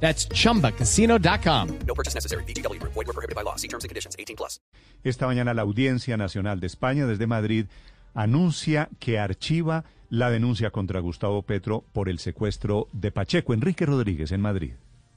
That's chumbacasino.com. No purchase necessary. BGW. Void were prohibited by law. See terms and conditions. 18 plus. Esta mañana la Audiencia Nacional de España desde Madrid anuncia que archiva la denuncia contra Gustavo Petro por el secuestro de Pacheco. Enrique Rodríguez en Madrid.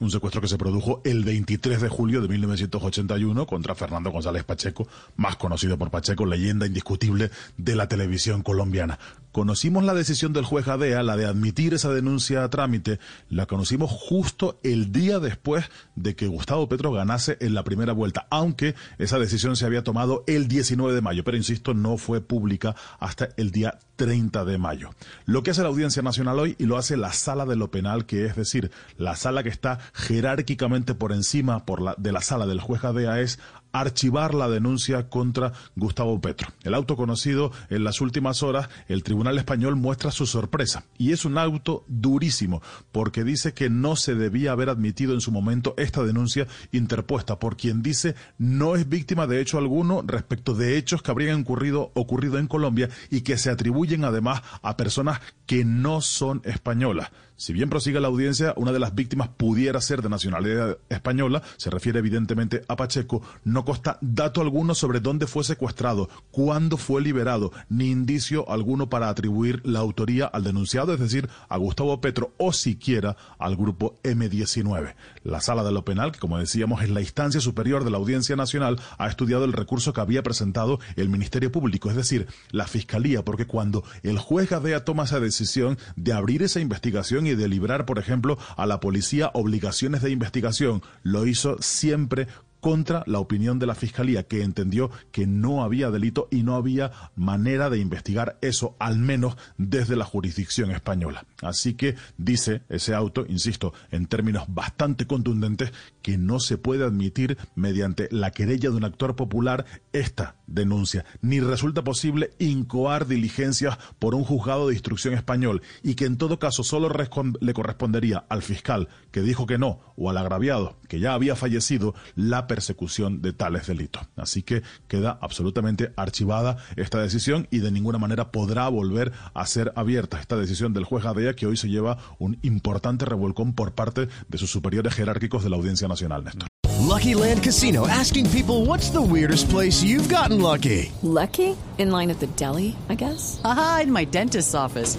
Un secuestro que se produjo el 23 de julio de 1981 contra Fernando González Pacheco, más conocido por Pacheco, leyenda indiscutible de la televisión colombiana. Conocimos la decisión del juez Adea, la de admitir esa denuncia a trámite, la conocimos justo el día después de que Gustavo Petro ganase en la primera vuelta, aunque esa decisión se había tomado el 19 de mayo, pero insisto, no fue pública hasta el día 30 de mayo. Lo que hace la Audiencia Nacional hoy y lo hace la sala de lo penal, que es decir, la sala que está jerárquicamente por encima de la sala del juez Adea es archivar la denuncia contra Gustavo Petro. El auto conocido en las últimas horas, el Tribunal Español muestra su sorpresa. Y es un auto durísimo, porque dice que no se debía haber admitido en su momento esta denuncia interpuesta por quien dice no es víctima de hecho alguno respecto de hechos que habrían ocurrido en Colombia y que se atribuyen además a personas que no son españolas. Si bien prosigue la audiencia, una de las víctimas pudiera ser de nacionalidad española, se refiere evidentemente a Pacheco, no consta dato alguno sobre dónde fue secuestrado, cuándo fue liberado, ni indicio alguno para atribuir la autoría al denunciado, es decir, a Gustavo Petro o siquiera al grupo M19. La sala de lo penal, que como decíamos es la instancia superior de la Audiencia Nacional, ha estudiado el recurso que había presentado el Ministerio Público, es decir, la Fiscalía, porque cuando el juez Gadea toma esa decisión de abrir esa investigación y de librar, por ejemplo, a la policía obligaciones de investigación. Lo hizo siempre contra la opinión de la Fiscalía, que entendió que no había delito y no había manera de investigar eso, al menos desde la jurisdicción española. Así que dice ese auto, insisto, en términos bastante contundentes, que no se puede admitir mediante la querella de un actor popular esta denuncia, ni resulta posible incoar diligencias por un juzgado de instrucción español y que en todo caso solo le correspondería al fiscal que dijo que no o al agraviado que ya había fallecido la persecución de tales delitos. Así que queda absolutamente archivada esta decisión y de ninguna manera podrá volver a ser abierta esta decisión del juez Gadea que hoy se lleva un importante revolcón por parte de sus superiores jerárquicos de la Audiencia Nacional, Néstor. Lucky Land Casino asking people what's the weirdest place you've gotten lucky. Lucky? In line at the deli, I guess. Aha, in my dentist's office.